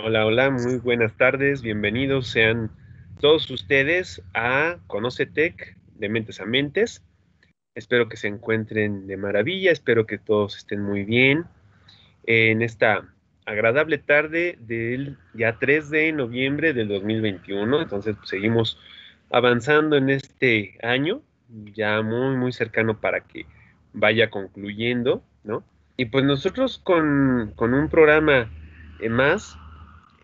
Hola, hola, muy buenas tardes, bienvenidos sean todos ustedes a Conocetec de Mentes a Mentes. Espero que se encuentren de maravilla, espero que todos estén muy bien en esta agradable tarde del ya 3 de noviembre del 2021. Entonces pues, seguimos avanzando en este año, ya muy, muy cercano para que vaya concluyendo, ¿no? Y pues nosotros con, con un programa más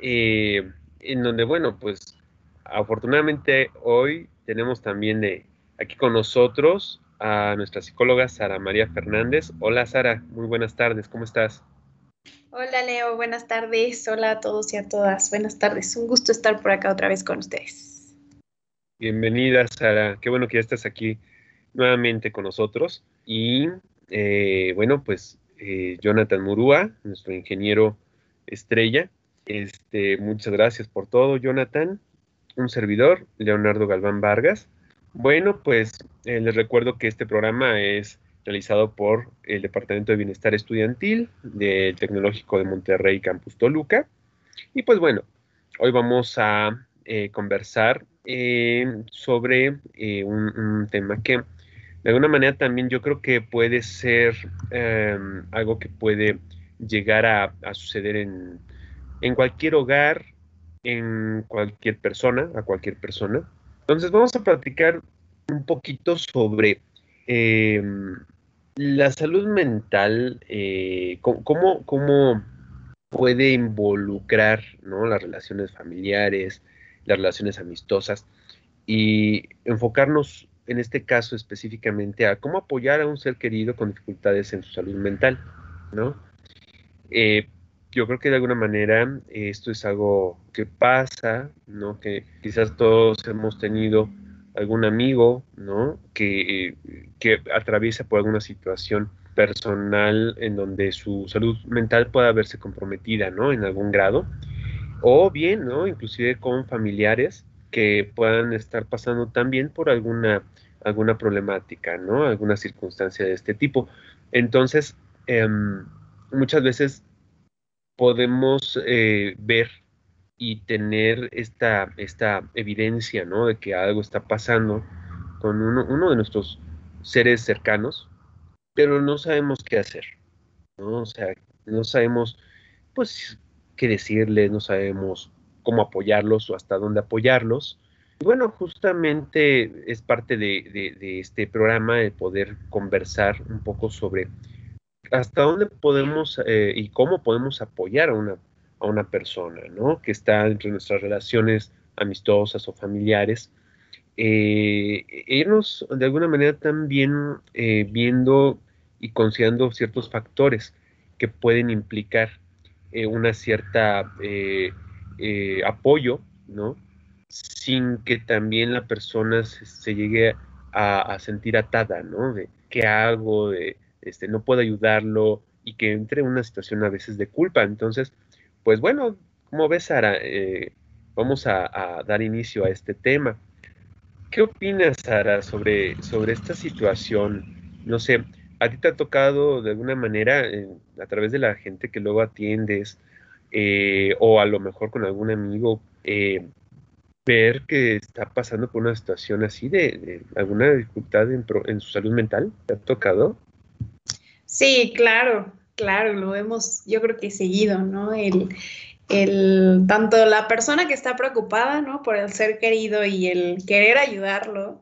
eh, en donde, bueno, pues afortunadamente hoy tenemos también de aquí con nosotros a nuestra psicóloga Sara María Fernández. Hola Sara, muy buenas tardes, ¿cómo estás? Hola Leo, buenas tardes. Hola a todos y a todas. Buenas tardes. Un gusto estar por acá otra vez con ustedes. Bienvenida Sara, qué bueno que ya estás aquí nuevamente con nosotros. Y eh, bueno, pues eh, Jonathan Murúa, nuestro ingeniero estrella, este, muchas gracias por todo, Jonathan. Un servidor, Leonardo Galván Vargas. Bueno, pues eh, les recuerdo que este programa es realizado por el Departamento de Bienestar Estudiantil del Tecnológico de Monterrey, Campus Toluca. Y pues bueno, hoy vamos a eh, conversar eh, sobre un, tema que de alguna manera también yo creo que puede ser em, algo que puede llegar a suceder en, en cualquier hogar, en cualquier persona, a cualquier persona. Entonces vamos a platicar un poquito sobre em, la salud mental, eh, cómo, puede involucrar las relaciones familiares, las relaciones amistosas y enfocarnos en este caso específicamente a cómo apoyar a un ser querido con dificultades en su salud mental, ¿no? Eh, yo creo que de alguna manera esto es algo que pasa, ¿no? Que quizás todos hemos tenido algún amigo, ¿no? Que, que atraviesa por alguna situación personal en donde su salud mental pueda verse comprometida, ¿no? En algún grado. O bien, ¿no? Inclusive con familiares que puedan estar pasando también por alguna, alguna problemática, ¿no? Alguna circunstancia de este tipo. Entonces, em, muchas veces podemos eh, ver y tener esta, esta evidencia, ¿no? De que algo está pasando con uno, de nuestros seres cercanos, pero no sabemos qué hacer, ¿no? O sea, no sabemos, pues, qué decirles, no sabemos cómo apoyarlos o hasta dónde apoyarlos. Y bueno, justamente es parte de, de este programa el poder conversar un poco sobre hasta dónde podemos eh, y cómo podemos apoyar a una, a una persona, ¿no? Que está entre nuestras relaciones amistosas o familiares. Eh, irnos de alguna manera también eh, viendo y considerando ciertos factores que pueden implicar una cierta apoyo, ¿no? Sin que también la persona se, llegue a, a, sentir atada, ¿no? De qué hago, de este, no puedo ayudarlo y que entre en una situación a veces de culpa. Entonces, pues bueno, como ves, Sara, eh, vamos a, dar inicio a este tema. ¿Qué opinas, Sara, sobre, sobre esta situación? No sé, ¿a ti te ha tocado de alguna manera, eh, a través de la gente que luego atiendes, eh, o a lo mejor con algún amigo, ver que está pasando por una situación así de, alguna dificultad en, en, su salud mental? ¿Te ha tocado? Sí, claro, claro, lo hemos, yo creo que seguido, ¿no? El, el, tanto la persona que está preocupada, ¿no? Por el ser querido y el querer ayudarlo,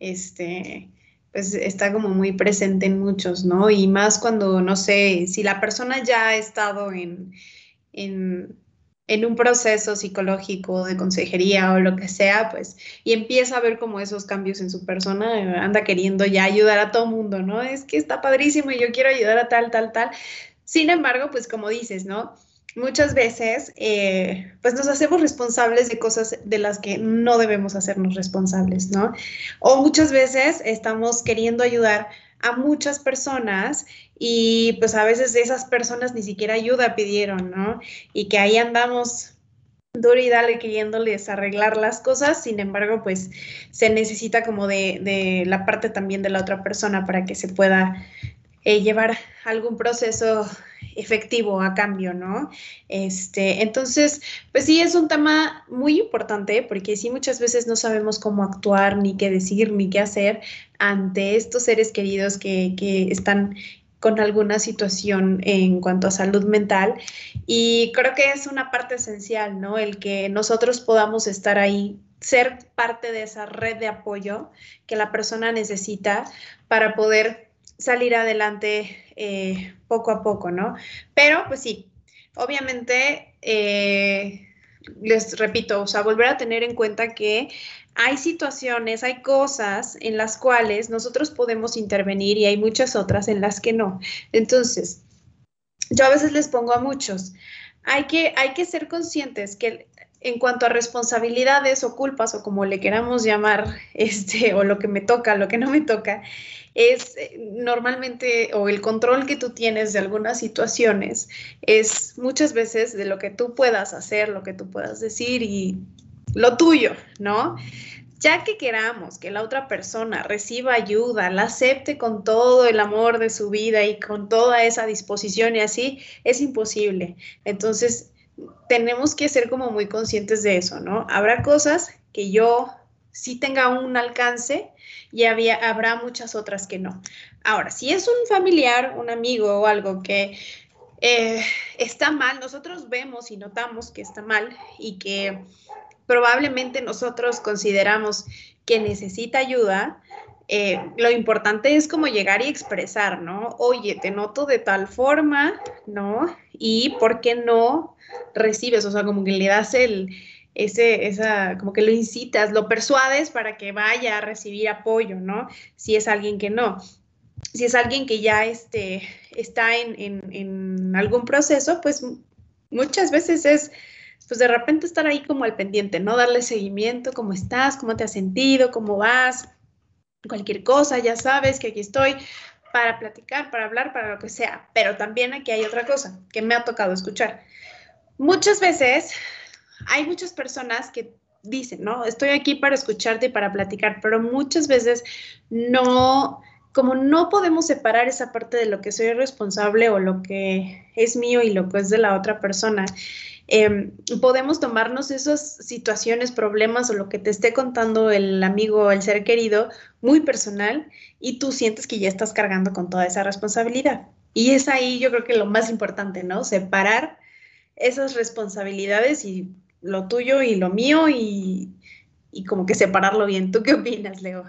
este, pues está como muy presente en muchos, ¿no? Y más cuando, no sé, si la persona ya ha estado en, en en un proceso psicológico de consejería o lo que sea, pues, y empieza a ver como esos cambios en su persona, anda queriendo ya ayudar a todo mundo, ¿no? Es que está padrísimo y yo quiero ayudar a tal, tal, tal. Sin embargo, pues como dices, ¿no? Muchas veces, eh, pues nos hacemos responsables de cosas de las que no debemos hacernos responsables, ¿no? O muchas veces estamos queriendo ayudar a muchas personas y pues a veces esas personas ni siquiera ayuda pidieron, ¿no? Y que ahí andamos duro y dale queriéndoles arreglar las cosas, sin embargo, pues se necesita como de, de, la parte también de la otra persona para que se pueda eh, llevar algún proceso efectivo a cambio, ¿no? Este, entonces, pues sí, es un tema muy importante porque sí muchas veces no sabemos cómo actuar, ni qué decir, ni qué hacer ante estos seres queridos que, que están con alguna situación en cuanto a salud mental. Y creo que es una parte esencial, ¿no? El que nosotros podamos estar ahí, ser parte de esa red de apoyo que la persona necesita para poder salir adelante eh, poco a poco, ¿no? Pero, pues sí, obviamente, eh, les repito, o sea, volver a tener en cuenta que hay situaciones, hay cosas en las cuales nosotros podemos intervenir y hay muchas otras en las que no. Entonces, yo a veces les pongo a muchos, hay que, hay que ser conscientes que en cuanto a responsabilidades o culpas o como le queramos llamar, este, o lo que me toca, lo que no me toca, es eh, normalmente, o el control que tú tienes de algunas situaciones, es muchas veces de lo que tú puedas hacer, lo que tú puedas decir y lo tuyo, ¿no? Ya que queramos que la otra persona reciba ayuda, la acepte con todo el amor de su vida y con toda esa disposición y así, es imposible. Entonces, tenemos que ser como muy conscientes de eso, ¿no? Habrá cosas que yo sí tenga un alcance y habrá muchas otras que no. Ahora, si es un familiar, un amigo o algo que eh, está mal, nosotros vemos y notamos que está mal y que probablemente nosotros consideramos que necesita ayuda, eh, lo importante es como llegar y expresar, ¿no? Oye, te noto de tal forma, ¿no? Y ¿por qué no recibes? O sea, como que le das el, ese, esa, como que lo incitas, lo persuades para que vaya a recibir apoyo, ¿no? Si es alguien que no. Si es alguien que ya este, está en, en, en algún proceso, pues muchas veces es pues de repente estar ahí como al pendiente, ¿no? Darle seguimiento, cómo estás, cómo te has sentido, cómo vas, cualquier cosa, ya sabes que aquí estoy para platicar, para hablar, para lo que sea. Pero también aquí hay otra cosa que me ha tocado escuchar. Muchas veces hay muchas personas que dicen, ¿no? Estoy aquí para escucharte y para platicar, pero muchas veces no, como no podemos separar esa parte de lo que soy responsable o lo que es mío y lo que es de la otra persona, Em, podemos tomarnos esas situaciones, problemas o lo que te esté contando el amigo el ser querido muy personal y tú sientes que ya estás cargando con toda esa responsabilidad. Y es ahí yo creo que lo más importante, ¿no? Separar esas responsabilidades y lo tuyo y lo mío y, y como que separarlo bien. ¿Tú qué opinas, Leo?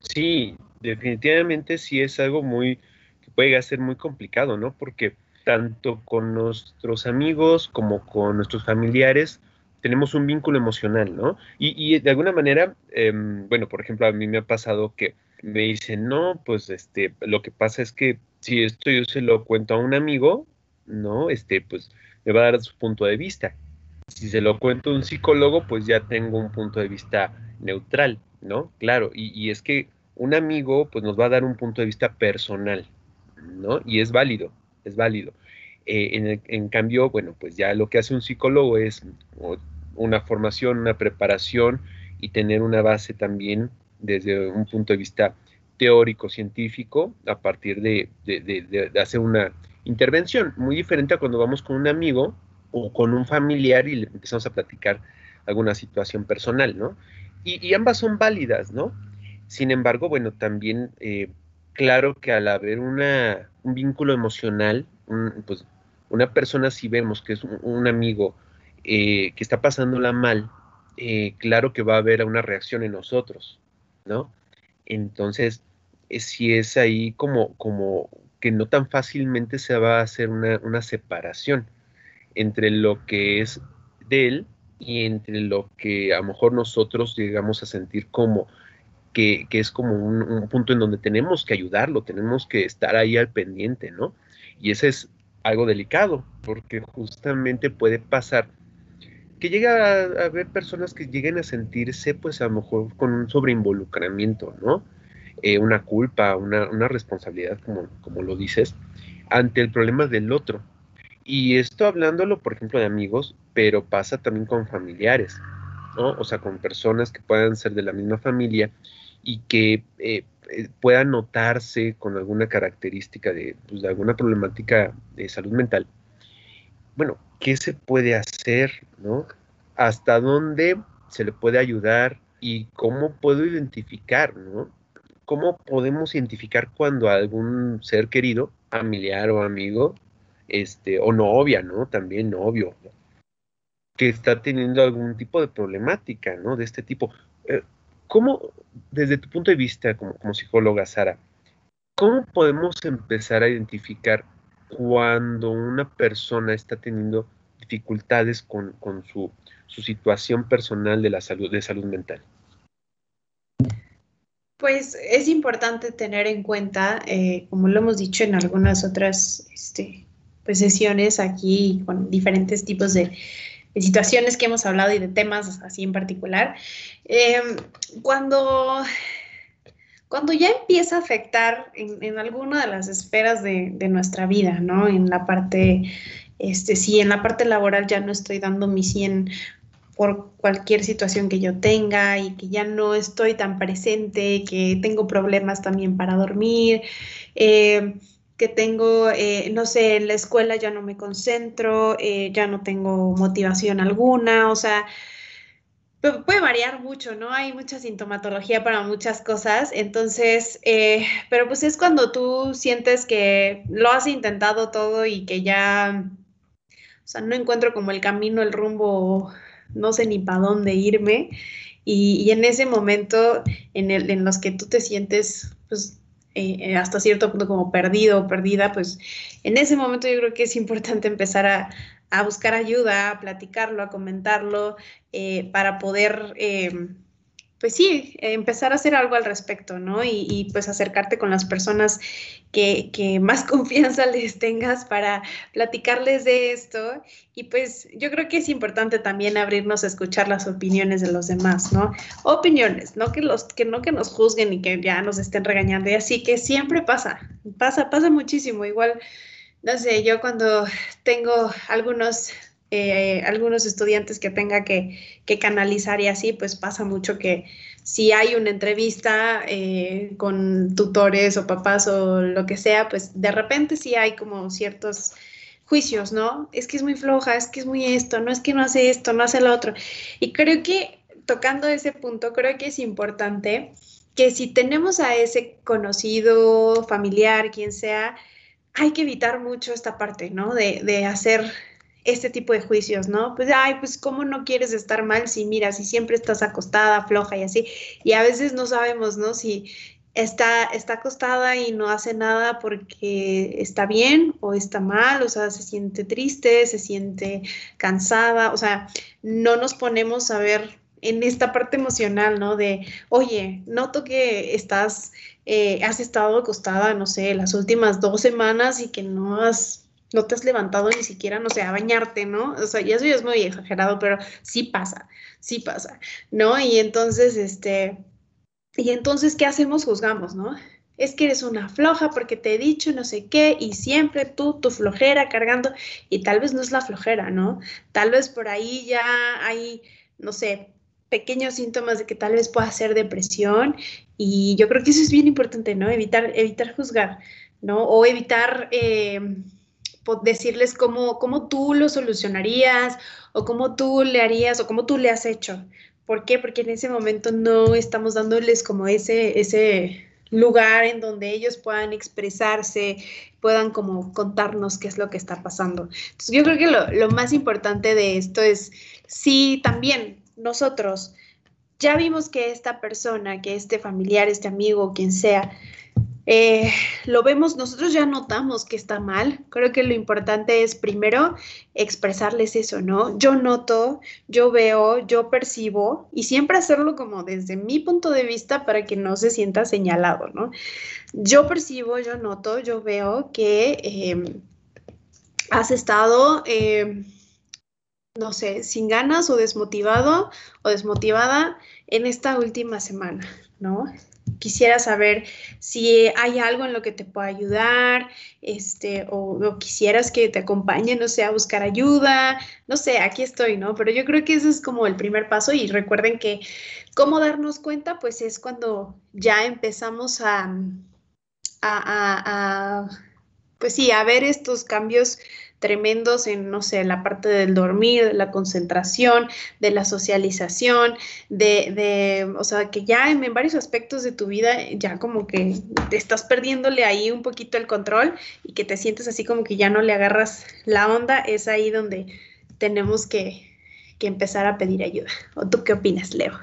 Sí, definitivamente sí es algo muy que puede ser muy complicado, ¿no? Porque tanto con nuestros amigos como con nuestros familiares, tenemos un vínculo emocional, ¿no? Y, de alguna manera, em, bueno, por ejemplo, a mí me ha pasado que me dicen, no, pues este, lo que pasa es que si esto yo se lo cuento a un amigo, ¿no? Este, pues me va a dar su punto de vista. Si se lo cuento a un psicólogo, pues ya tengo un punto de vista neutral, ¿no? Claro, y, y es que un amigo, pues nos va a dar un punto de vista personal, ¿no? Y es válido, es válido. Eh, en, cambio, bueno, pues ya lo que hace un psicólogo es una formación, una preparación y tener una base también desde un punto de vista teórico, científico, a partir de, hacer una intervención, muy diferente a cuando vamos con un amigo o con un familiar y le empezamos a platicar alguna situación personal, ¿no? Y, ambas son válidas, ¿no? Sin embargo, bueno, también eh, claro que al haber una, un vínculo emocional, pues una persona si vemos que es un, amigo eh, que está pasándola mal, eh, claro que va a haber una reacción en nosotros, ¿no? Entonces, eh, si es ahí como, como que no tan fácilmente se va a hacer una, una separación entre lo que es de él y entre lo que a lo mejor nosotros llegamos a sentir como que, es como un, punto en donde tenemos que ayudarlo, tenemos que estar ahí al pendiente, ¿no? Y ese es algo delicado, porque justamente puede pasar que llega a, haber personas que lleguen a sentirse, pues a lo mejor con un sobreinvolucramiento, ¿no? Eh, una culpa, una, responsabilidad, como, como lo dices, ante el problema del otro. Y esto hablándolo, por ejemplo, de amigos, pero pasa también con familiares, ¿no? O sea, con personas que puedan ser de la misma familia y que eh, eh, pueda notarse con alguna característica de, pues, de alguna problemática de salud mental, bueno, ¿qué se puede hacer? ¿no? ¿Hasta dónde se le puede ayudar? ¿Y cómo puedo identificar? ¿no? ¿Cómo podemos identificar cuando algún ser querido, familiar o amigo, este, o novia, ¿no? También novio, que está teniendo algún tipo de problemática, ¿no? De este tipo. Eh, ¿Cómo, desde tu punto de vista como, como psicóloga, Sara, cómo podemos empezar a identificar cuando una persona está teniendo dificultades con, su, situación personal de la salud, de salud mental? Pues es importante tener en cuenta, eh, como lo hemos dicho en algunas otras este, pues, sesiones aquí con diferentes tipos de, situaciones que hemos hablado y de temas así en particular, em, cuando, cuando ya empieza a afectar en, alguna de las esferas de, nuestra vida, ¿no? En la parte, este, si en la parte laboral ya no estoy dando mi 100 por cualquier situación que yo tenga y que ya no estoy tan presente, que tengo problemas también para dormir, eh, que tengo, eh, no sé, en la escuela ya no me concentro, eh, ya no tengo motivación alguna, o sea, puede variar mucho, ¿no? Hay mucha sintomatología para muchas cosas, entonces, eh, pero pues es cuando tú sientes que lo has intentado todo y que ya, o sea, no encuentro como el camino, el rumbo, no sé ni para dónde irme. Y, y, en ese momento en, el, en los que tú te sientes, pues, eh, hasta cierto punto como perdido o perdida, pues en ese momento yo creo que es importante empezar a, buscar ayuda, a platicarlo, a comentarlo, eh, para poder eh, pues sí, empezar a hacer algo al respecto, ¿no? Y, pues acercarte con las personas que, más confianza les tengas para platicarles de esto. Y pues yo creo que es importante también abrirnos a escuchar las opiniones de los demás, ¿no? Opiniones, no que, que no que nos juzguen y que ya nos estén regañando. Y así que siempre pasa, pasa, pasa muchísimo. Igual, no sé, yo cuando tengo algunos eh, algunos estudiantes que tenga que, canalizar y así, pues pasa mucho que si hay una entrevista eh, con tutores o papás o lo que sea, pues de repente sí hay como ciertos juicios, ¿no? Es que es muy floja, es que es muy esto, no es que no hace esto, no hace lo otro. Y creo que tocando ese punto, creo que es importante que si tenemos a ese conocido, familiar, quien sea, hay que evitar mucho esta parte, ¿no? De, de hacer este tipo de juicios, ¿no? Pues, ay, pues, ¿cómo no quieres estar mal si, mira, si siempre estás acostada, floja y así? Y a veces no sabemos, ¿no? Si está, está acostada y no hace nada porque está bien o está mal, o sea, se siente triste, se siente cansada, o sea, no nos ponemos a ver en esta parte emocional, ¿no? De, oye, noto que estás, eh, has estado acostada, no sé, las últimas dos semanas y que no has no te has levantado ni siquiera, no sé, a bañarte, ¿no? O sea, y eso ya es muy exagerado, pero sí pasa, sí pasa, ¿no? Y entonces, este, y entonces, ¿qué hacemos? Juzgamos, ¿no? Es que eres una floja porque te he dicho no sé qué y siempre tú, tu flojera cargando, y tal vez no es la flojera, ¿no? Tal vez por ahí ya hay, no sé, pequeños síntomas de que tal vez pueda ser depresión y yo creo que eso es bien importante, ¿no? Evitar, evitar juzgar, ¿no? O evitar... Eh, decirles cómo, cómo tú lo solucionarías o cómo tú le harías o cómo tú le has hecho. ¿Por qué? Porque en ese momento no estamos dándoles como ese, ese lugar en donde ellos puedan expresarse, puedan como contarnos qué es lo que está pasando. Entonces yo creo que lo, lo más importante de esto es, si también nosotros ya vimos que esta persona, que este familiar, este amigo, quien sea, eh, lo vemos, nosotros ya notamos que está mal. Creo que lo importante es primero expresarles eso, ¿no? Yo noto, yo veo, yo percibo y siempre hacerlo como desde mi punto de vista para que no se sienta señalado, ¿no? Yo percibo, yo noto, yo veo que em, has estado, em, no sé, sin ganas o desmotivado o desmotivada en esta última semana, ¿no? Quisiera saber si hay algo en lo que te pueda ayudar, este, o, quisieras que te acompañe, no sé, a buscar ayuda, no sé, aquí estoy, ¿no? Pero yo creo que ese es como el primer paso y recuerden que cómo darnos cuenta, pues es cuando ya empezamos a, a pues sí, a ver estos cambios tremendos en, no sé, la parte del dormir, de la concentración, de la socialización, de, o sea, que ya en, varios aspectos de tu vida ya como que te estás perdiéndole ahí un poquito el control y que te sientes así como que ya no le agarras la onda, es ahí donde tenemos que, que empezar a pedir ayuda. ¿O tú qué opinas, Leo?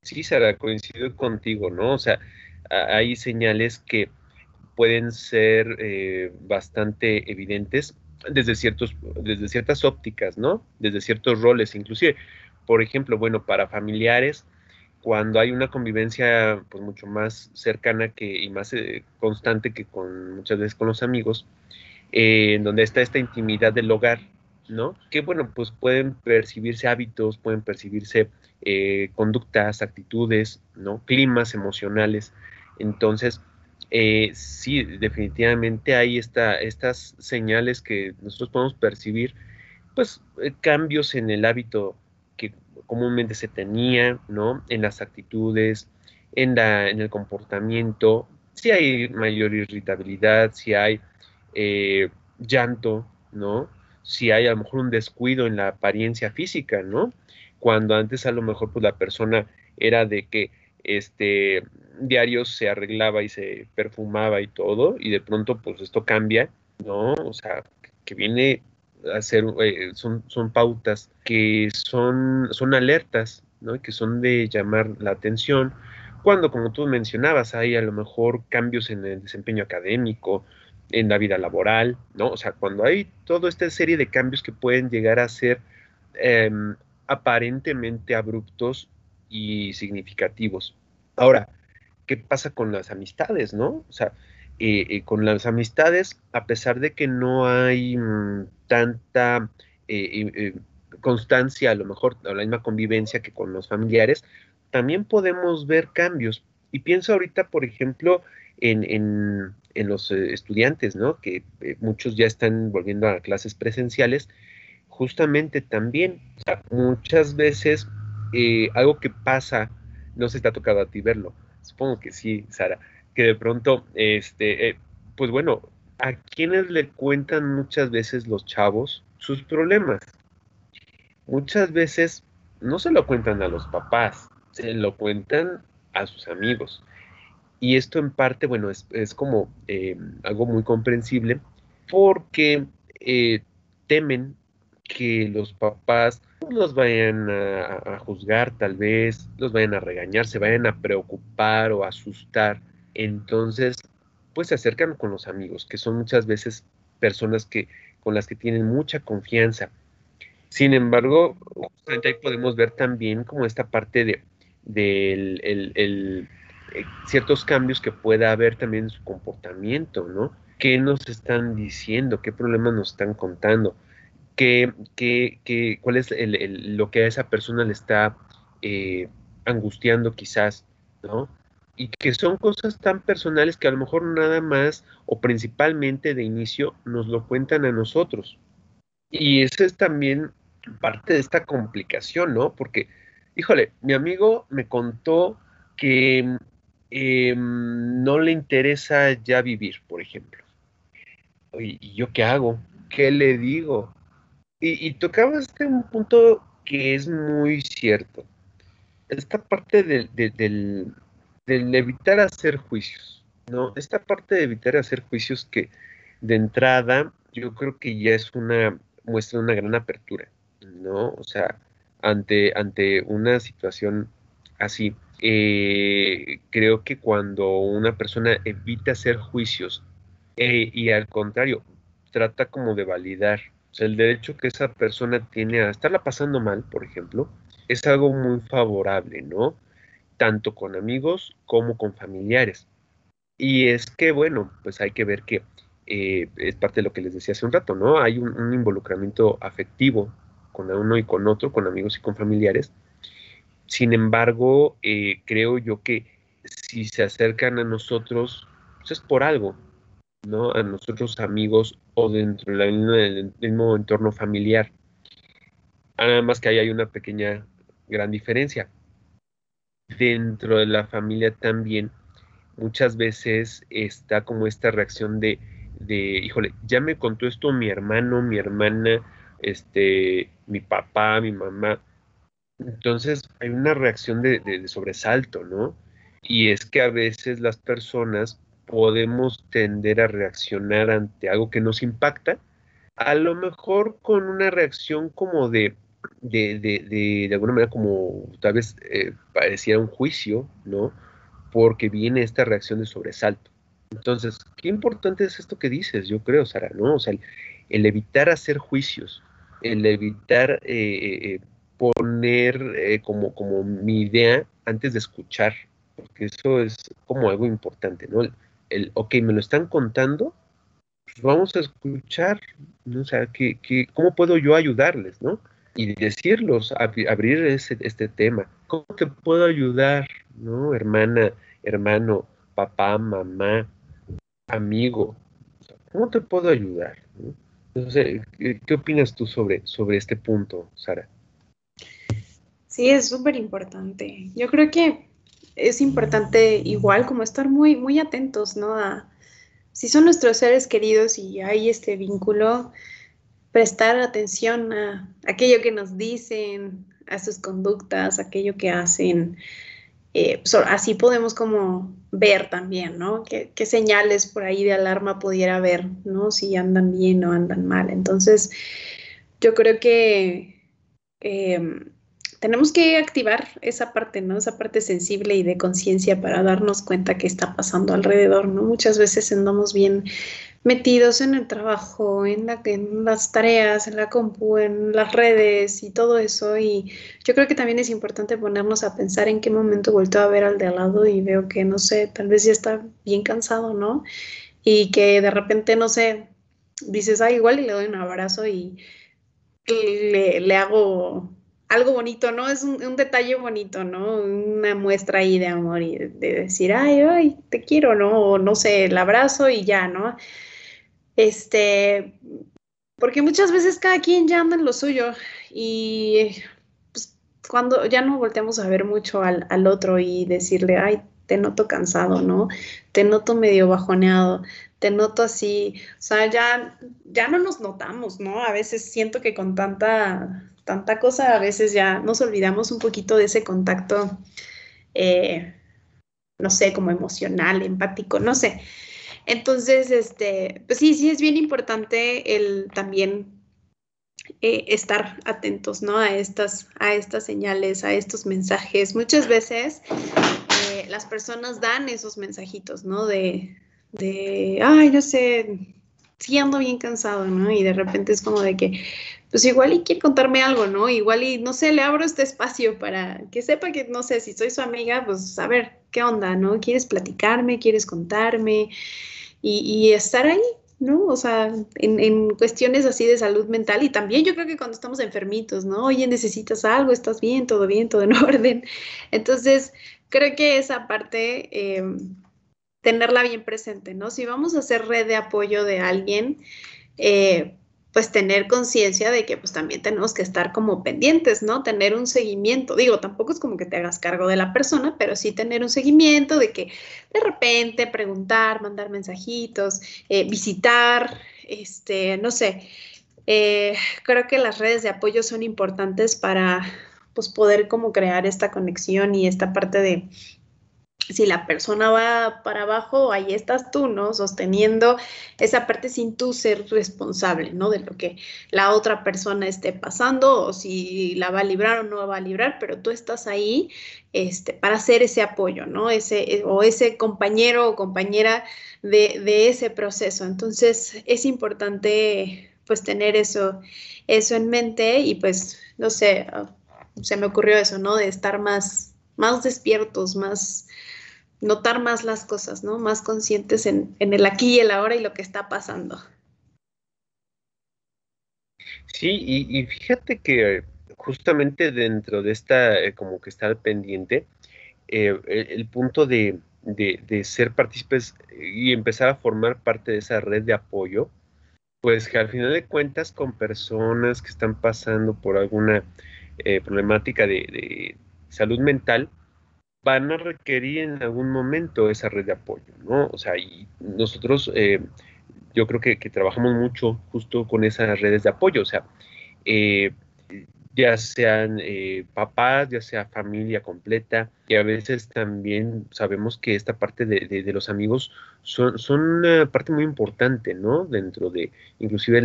Sí, Sara, coincido contigo, ¿no? O sea, hay señales que pueden ser eh, bastante evidentes desde, ciertos, desde ciertas ópticas, ¿no? Desde ciertos roles, inclusive. Por ejemplo, bueno, para familiares, cuando hay una convivencia pues mucho más cercana que, y más eh, constante que con muchas veces con los amigos, eh, en donde está esta intimidad del hogar, ¿no? Que bueno, pues pueden percibirse hábitos, pueden percibirse conductas, actitudes, ¿no? Climas emocionales. Entonces, eh, sí, definitivamente hay esta, estas señales que nosotros podemos percibir, pues eh, cambios en el hábito que comúnmente se tenía, ¿no? En las actitudes, en el comportamiento, si hay mayor irritabilidad, si hay eh, llanto, ¿no? Si hay a lo mejor un descuido en la apariencia física, ¿no? Cuando antes a lo mejor pues la persona era de que este diario se arreglaba y se perfumaba y todo, y de pronto pues esto cambia, ¿no? O sea, que viene a ser, eh, son, son pautas que son, son alertas, ¿no? Que son de llamar la atención, cuando, como tú mencionabas, hay a lo mejor cambios en el desempeño académico, en la vida laboral, ¿no? O sea, cuando hay toda esta serie de cambios que pueden llegar a ser em, aparentemente abruptos y significativos. Ahora, ¿qué pasa con las amistades, no? O sea, eh, eh, con las amistades, a pesar de que no hay mm, tanta eh, constancia, a lo mejor, la misma convivencia que con los familiares, también podemos ver cambios. Y pienso ahorita, por ejemplo, en, en, en los estudiantes, ¿no? Que muchos ya están volviendo a clases presenciales, justamente también, o sea, muchas veces algo que pasa, no se te ha tocado a ti verlo, Supongo que sí, Sara, que de pronto, este, eh, pues bueno, ¿a quienes le cuentan muchas veces los chavos sus problemas? Muchas veces no se lo cuentan a los papás, se lo cuentan a sus amigos. Y esto en parte, bueno, es, como eh, algo muy comprensible porque eh, temen que los papás los vayan a, juzgar tal vez, los vayan a regañar, se vayan a preocupar o asustar. Entonces, pues se acercan con los amigos, que son muchas veces personas que, con las que tienen mucha confianza. Sin embargo, justamente ahí podemos ver también como esta parte de, eh, ciertos cambios que pueda haber también en su comportamiento, ¿no? ¿Qué nos están diciendo? ¿Qué problemas nos están contando? Que, cuál es lo que a esa persona le está eh, angustiando quizás, ¿no? Y que son cosas tan personales que a lo mejor nada más o principalmente de inicio nos lo cuentan a nosotros. Y eso es también parte de esta complicación, ¿no? Porque, híjole, mi amigo me contó que em, no le interesa ya vivir, por ejemplo. ¿Y yo qué hago? ¿Qué le digo? Y, tocabas este un punto que es muy cierto. Esta parte del, evitar hacer juicios, ¿no? Esta parte de evitar hacer juicios que de entrada yo creo que ya es una muestra una gran apertura, ¿no? O sea, ante, ante una situación así, eh, creo que cuando una persona evita hacer juicios eh, y al contrario, trata como de validar el derecho que esa persona tiene a estarla pasando mal, por ejemplo, es algo muy favorable, ¿no? Tanto con amigos como con familiares. Y es que, bueno, pues hay que ver que eh, es parte de lo que les decía hace un rato, ¿no? Hay un, involucramiento afectivo con uno y con otro, con amigos y con familiares. sin embargo, eh, creo yo que si se acercan a nosotros, pues es por algo, ¿no? A nosotros amigos o dentro del mismo entorno familiar. Nada más que ahí hay una pequeña gran diferencia. Dentro de la familia también muchas veces está como esta reacción de, de, híjole, ya me contó esto mi hermano, mi hermana, este, mi papá, mi mamá. Entonces hay una reacción de, de sobresalto, ¿no? Y es que a veces las personas podemos tender a reaccionar ante algo que nos impacta, a lo mejor con una reacción como de, de, de, de, alguna manera como tal vez eh, pareciera un juicio, ¿no? Porque viene esta reacción de sobresalto. Entonces, qué importante es esto que dices, yo creo, Sara, ¿no? O sea, el, evitar hacer juicios, el evitar eh, eh, poner como, como mi idea antes de escuchar, porque eso es como algo importante, ¿no? El, ok, me lo están contando, pues vamos a escuchar, ¿no? O sea, que, ¿cómo puedo yo ayudarles, ¿no? Y decirlos, abrir ese, este tema. ¿Cómo te puedo ayudar, ¿no? Hermana, hermano, papá, mamá, amigo. ¿Cómo te puedo ayudar? Entonces, ¿qué, opinas tú sobre, sobre este punto, Sara? Sí, es súper importante. Yo creo que es importante igual como estar muy, muy atentos, ¿no? A, si son nuestros seres queridos y hay este vínculo, prestar atención a aquello que nos dicen, a sus conductas, aquello que hacen. Eh, así podemos como ver también, ¿no? ¿Qué, señales por ahí de alarma pudiera haber, ¿no? Si andan bien o andan mal. Entonces, yo creo que em, tenemos que activar esa parte, ¿no? Esa parte sensible y de conciencia para darnos cuenta qué está pasando alrededor, ¿no? Muchas veces andamos bien metidos en el trabajo, en, la, en las tareas, en la compu, en las redes y todo eso. Y yo creo que también es importante ponernos a pensar en qué momento vuelto a ver al de al lado y veo que, no sé, tal vez ya está bien cansado, ¿no? Y que de repente, no sé, dices, ah, igual y le doy un abrazo y le hago algo bonito, ¿no? Es un, detalle bonito, ¿no? Una muestra ahí de amor y de, decir, ay, ay, te quiero, ¿no? O no sé, el abrazo y ya, ¿no? Este, porque muchas veces cada quien ya anda en lo suyo y pues, cuando ya no volteamos a ver mucho al, al otro y decirle, ay, te noto cansado, ¿no? Te noto medio bajoneado, te noto así, o sea, ya, ya no nos notamos, ¿no? A veces siento que con tanta tanta cosa, a veces ya nos olvidamos un poquito de ese contacto, eh, no sé, como emocional, empático, no sé. Entonces, este, pues sí, sí es bien importante el también eh, estar atentos, ¿no? A estas, a estas señales, a estos mensajes. Muchas veces eh, las personas dan esos mensajitos, ¿no? De, de, ay, no sé, sí ando bien cansado, ¿no? Y de repente es como de que, pues igual y quiere contarme algo, ¿no? Igual y, no sé, le abro este espacio para que sepa que, no sé, si soy su amiga, pues a ver, ¿qué onda, no? ¿Quieres platicarme? ¿Quieres contarme? Y, estar ahí, ¿no? O sea, en, en, cuestiones así de salud mental y también yo creo que cuando estamos enfermitos, ¿no? Oye, necesitas algo, estás bien, todo bien, todo en orden. Entonces, creo que esa parte, eh, tenerla bien presente, ¿no? Si vamos a hacer red de apoyo de alguien, eh, pues tener conciencia de que pues también tenemos que estar como pendientes, ¿no? Tener un seguimiento. Digo, tampoco es como que te hagas cargo de la persona, pero sí tener un seguimiento de que de repente preguntar, mandar mensajitos, eh, visitar, este, no sé. Eh, creo que las redes de apoyo son importantes para pues poder como crear esta conexión y esta parte de, si la persona va para abajo, ahí estás tú, ¿no? Sosteniendo esa parte sin tú ser responsable, ¿no? De lo que la otra persona esté pasando o si la va a librar o no va a librar, pero tú estás ahí este, para hacer ese apoyo, ¿no? Ese, eh, o ese compañero o compañera de, de ese proceso. Entonces, es importante pues tener eso, eso en mente y pues, no sé, ah, se me ocurrió eso, ¿no? De estar más, más despiertos, más notar más las cosas, ¿no? Más conscientes en, el aquí y el ahora y lo que está pasando. Sí, y, fíjate que justamente dentro de esta, eh, como que está al pendiente, eh, el, punto de, ser partícipes y empezar a formar parte de esa red de apoyo, pues que al final de cuentas con personas que están pasando por alguna eh, problemática de, salud mental, van a requerir en algún momento esa red de apoyo, ¿no? O sea, y nosotros yo creo que, trabajamos mucho justo con esas redes de apoyo, o sea, eh, ya sean eh, papás, ya sea familia completa, y a veces también sabemos que esta parte de, los amigos son, una parte muy importante, ¿no? Dentro de, inclusive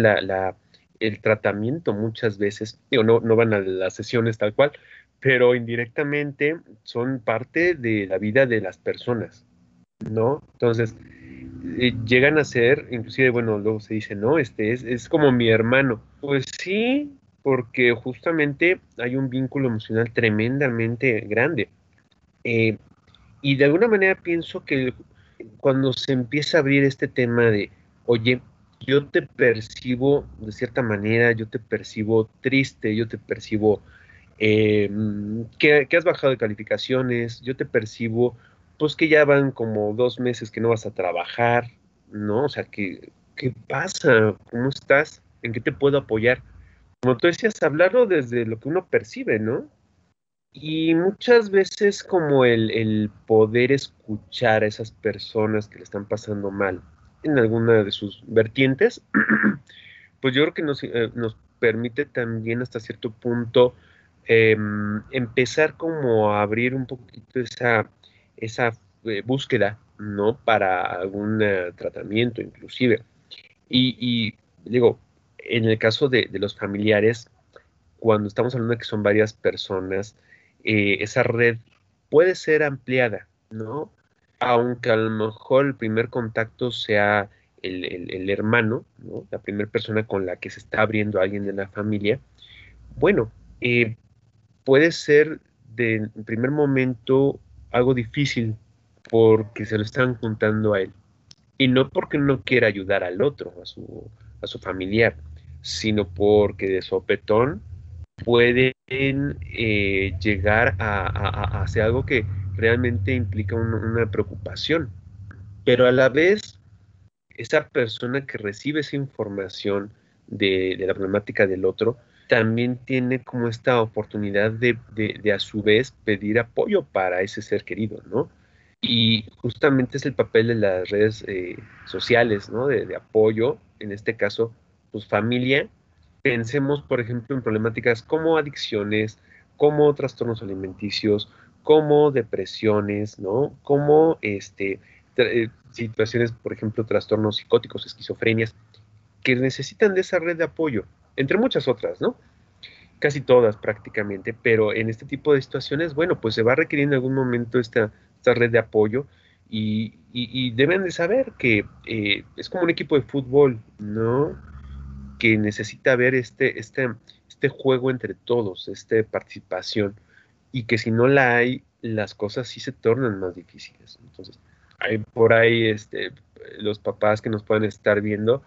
el tratamiento muchas veces, digo, no, no van a las sesiones tal cual, pero indirectamente son parte de la vida de las personas, ¿no? Entonces, eh, llegan a ser, inclusive, bueno, luego se dice, no, este es, es como mi hermano. Pues sí, porque justamente hay un vínculo emocional tremendamente grande. Eh, y de alguna manera pienso que cuando se empieza a abrir este tema de, oye, yo te percibo de cierta manera, yo te percibo triste, yo te percibo eh, que, has bajado de calificaciones, yo te percibo pues que ya van como dos meses que no vas a trabajar, ¿no? O sea, ¿qué, qué pasa? ¿Cómo estás? ¿En qué te puedo apoyar? Como tú decías, hablarlo desde lo que uno percibe, ¿no? Y muchas veces como el, poder escuchar a esas personas que le están pasando mal en alguna de sus vertientes, pues yo creo que eh, nos permite también hasta cierto punto em, empezar como a abrir un poquito esa esa eh, búsqueda, ¿no? Para algún eh, tratamiento inclusive. Y, digo, en el caso de, los familiares, cuando estamos hablando de que son varias personas, eh, esa red puede ser ampliada, ¿no? Aunque a lo mejor el primer contacto sea el, hermano, ¿no? La primera persona con la que se está abriendo alguien de la familia. Bueno, puede ser de primer momento algo difícil porque se lo están juntando a él. Y no porque no quiera ayudar al otro, a su, a su familiar, sino porque de sopetón pueden eh, llegar a, hacer algo que realmente implica una preocupación. Pero a la vez, esa persona que recibe esa información de la problemática del otro, también tiene como esta oportunidad de, a su vez pedir apoyo para ese ser querido, ¿no? Y justamente es el papel de las redes eh, sociales, ¿no? De, apoyo, en este caso, pues familia. Pensemos, por ejemplo, en problemáticas como adicciones, como trastornos alimenticios, como depresiones, ¿no? Como este, eh, situaciones, por ejemplo, trastornos psicóticos, esquizofrenias, que necesitan de esa red de apoyo entre muchas otras, ¿no? Casi todas prácticamente, pero en este tipo de situaciones, bueno, pues se va requerir en algún momento esta, esta red de apoyo y, deben de saber que eh, es como un equipo de fútbol, ¿no? Que necesita ver este, este, este juego entre todos, esta participación, y que si no la hay, las cosas sí se tornan más difíciles. Entonces, hay por ahí este, los papás que nos pueden estar viendo,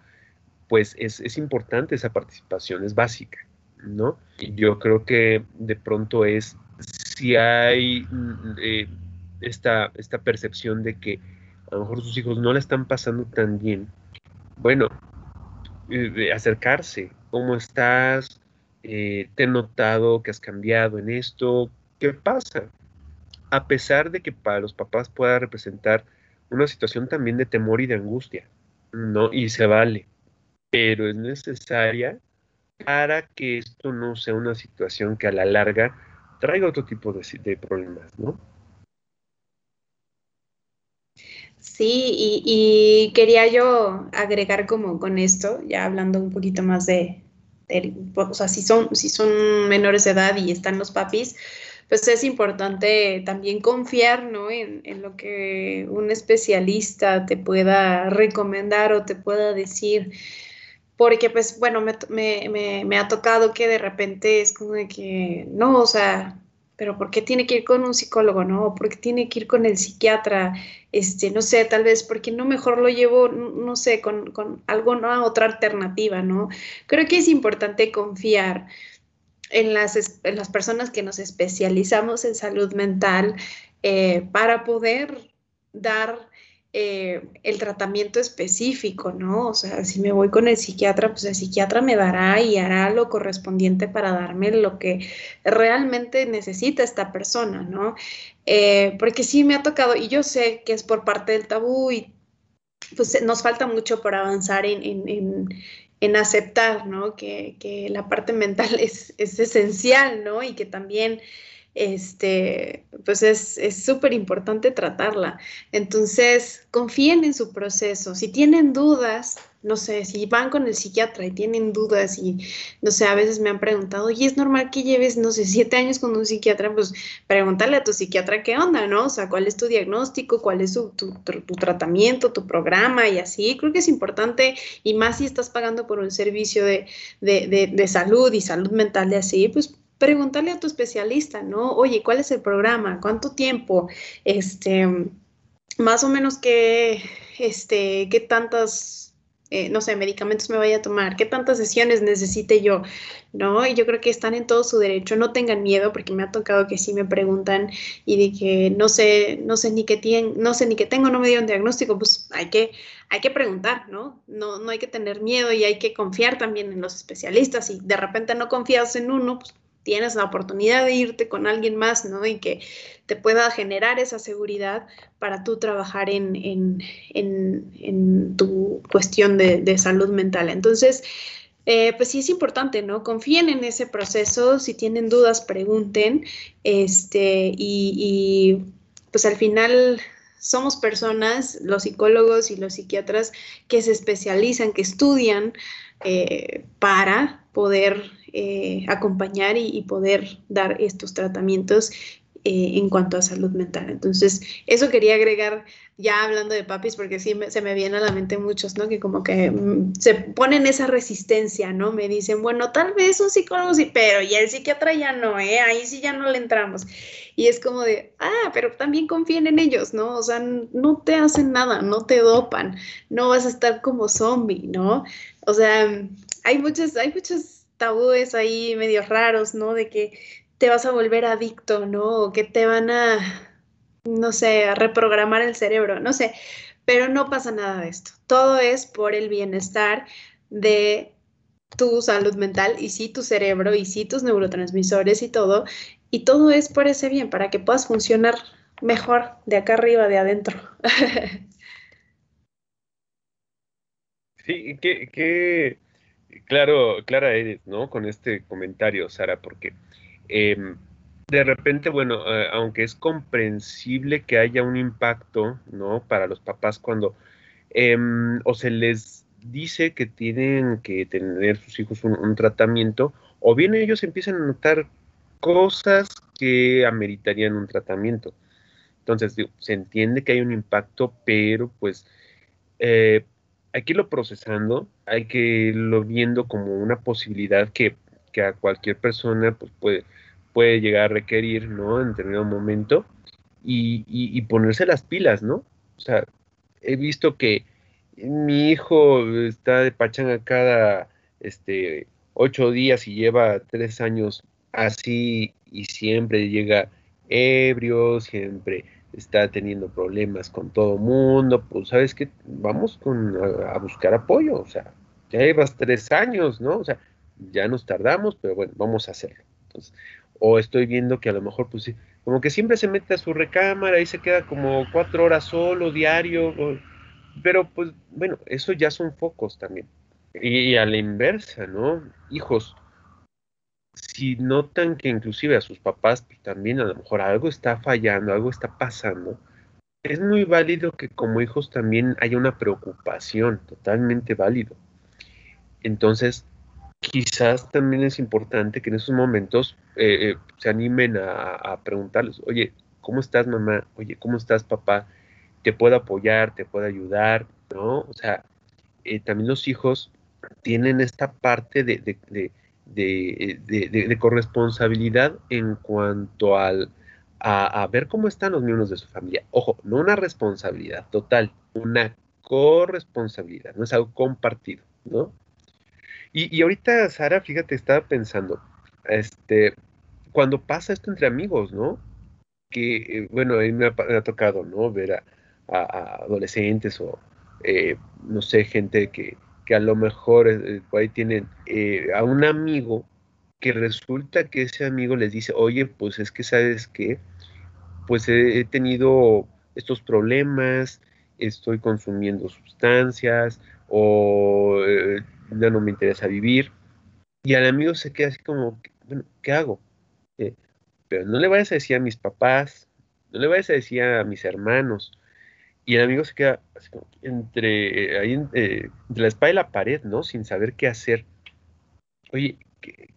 pues es, importante esa participación, es básica, ¿no? Y yo creo que de pronto es, si hay mm, eh, esta, esta percepción de que a lo mejor sus hijos no la están pasando tan bien, bueno, eh, acercarse, ¿cómo estás? Eh, ¿Te he notado que has cambiado en esto? ¿Qué pasa? A pesar de que para los papás pueda representar una situación también de temor y de angustia, ¿no? Y se vale pero es necesaria para que esto no sea una situación que a la larga traiga otro tipo de, problemas, ¿no? Sí, y, quería yo agregar como con esto, ya hablando un poquito más de, o sea, si son, si son menores de edad y están los papis, pues es importante también confiar, ¿no? En, en lo que un especialista te pueda recomendar o te pueda decir porque pues bueno, me, ha tocado que de repente es como de que, no, o sea, pero ¿por qué tiene que ir con un psicólogo, no? ¿Por qué tiene que ir con el psiquiatra? Este, no sé, tal vez, porque no mejor lo llevo, no sé, con, con algo, ¿no? Otra alternativa, ¿no? Creo que es importante confiar en las, en las personas que nos especializamos en salud mental eh, para poder dar eh, el tratamiento específico, ¿no? O sea, si me voy con el psiquiatra, pues el psiquiatra me dará y hará lo correspondiente para darme lo que realmente necesita esta persona, ¿no? Eh, porque sí me ha tocado, y yo sé que es por parte del tabú y pues nos falta mucho por avanzar en, aceptar, ¿no? Que, que, la parte mental es, es esencial, ¿no? Y que también este, pues es súper importante tratarla. Entonces, confíen en su proceso. Si tienen dudas, no sé, si van con el psiquiatra y tienen dudas y, no sé, a veces me han preguntado, y es normal que lleves, no sé, siete años con un psiquiatra, pues pregúntale a tu psiquiatra qué onda, ¿no? O sea, cuál es tu diagnóstico, cuál es tu, tu, tratamiento, tu programa y así. Creo que es importante, y más si estás pagando por un servicio de, de, de, de salud y salud mental de así, pues pregúntale a tu especialista, ¿no? Oye, ¿cuál es el programa? ¿Cuánto tiempo? Este, más o menos qué, este, qué tantas, eh, no sé, medicamentos me vaya a tomar, qué tantas sesiones necesite yo, ¿no? Y yo creo que están en todo su derecho, no tengan miedo, porque me ha tocado que sí me preguntan y de que no sé, no sé ni qué tienen, no sé ni qué tengo, no me dieron diagnóstico, pues hay que, hay que preguntar, ¿no? ¿no? No hay que tener miedo y hay que confiar también en los especialistas. Si de repente no confías en uno, pues tienes la oportunidad de irte con alguien más, ¿no? Y que te pueda generar esa seguridad para tú trabajar en, tu cuestión de, salud mental. Entonces, eh, pues sí es importante, ¿no? Confíen en ese proceso, si tienen dudas, pregunten, este, y, pues al final somos personas, los psicólogos y los psiquiatras, que se especializan, que estudian eh, para poder eh, acompañar y, poder dar estos tratamientos eh, en cuanto a salud mental. Entonces, eso quería agregar ya hablando de papis, porque sí se me viene a la mente muchos, ¿no? Que como que mm, se ponen esa resistencia, ¿no? Me dicen, bueno, tal vez un psicólogo sí, pero y el psiquiatra ya no, ¿eh? Ahí sí ya no le entramos. Y es como de, ah, pero también confíen en ellos, ¿no? O sea, no te hacen nada, no te dopan, no vas a estar como zombie, ¿no? O sea, hay muchos, hay muchos tabúes ahí medio raros, ¿no? De que te vas a volver adicto, ¿no? O que te van a, no sé, a reprogramar el cerebro, no sé, pero no pasa nada de esto. Todo es por el bienestar de tu salud mental y sí tu cerebro y sí tus neurotransmisores y todo. Y todo es por ese bien, para que puedas funcionar mejor de acá arriba, de adentro. Sí, qué, qué, claro, clara eres, ¿no? Con este comentario, Sara, porque em, de repente, bueno, eh, aunque es comprensible que haya un impacto, ¿no? Para los papás cuando em, o se les dice que tienen que tener sus hijos un, tratamiento, o bien ellos empiezan a notar cosas que ameritarían un tratamiento. Entonces, se entiende que hay un impacto, pero pues eh, hay que irlo procesando, hay que irlo viendo como una posibilidad que, a cualquier persona pues, puede, puede llegar a requerir, ¿no? En determinado momento y, ponerse las pilas, ¿no? O sea, he visto que mi hijo está de pachanga cada este, ocho días y lleva tres años así y siempre llega ebrio, siempre está teniendo problemas con todo mundo, pues sabes que vamos con, a, buscar apoyo, o sea, ya llevas tres años, ¿no? O sea, ya nos tardamos, pero bueno, vamos a hacerlo. Entonces, o estoy viendo que a lo mejor, pues como que siempre se mete a su recámara y se queda como cuatro horas solo, diario, pero pues bueno, eso ya son focos también. y a la inversa, ¿no? Hijos, si notan que inclusive a sus papás pues, también a lo mejor algo está fallando, algo está pasando, es muy válido que como hijos también haya una preocupación, totalmente válido. Entonces, quizás también es importante que en esos momentos eh, eh, se animen a, preguntarles, oye, ¿cómo estás mamá? Oye, ¿cómo estás papá? ¿Te puedo apoyar? ¿Te puedo ayudar? ¿No? O sea, eh, también los hijos tienen esta parte de de, corresponsabilidad en cuanto al, a, ver cómo están los miembros de su familia. Ojo, no una responsabilidad total, una corresponsabilidad, no es algo compartido, ¿no? Y, ahorita, Sara, fíjate, estaba pensando, este, cuando pasa esto entre amigos, ¿no? Que, eh, bueno, a mí me ha, tocado, ¿no? Ver a, adolescentes o, eh, no sé, gente que, que a lo mejor eh, ahí tienen a un amigo que resulta que ese amigo les dice, oye, pues es que sabes que, pues he, tenido estos problemas, estoy consumiendo sustancias o ya no me interesa vivir. Y al amigo se queda así como, bueno, ¿qué hago? Eh, pero no le vayas a decir a mis papás, no le vayas a decir a mis hermanos. Y el amigo se queda entre, ahí, eh, entre la espada y la pared, ¿no? Sin saber qué hacer. Oye, ¿qué,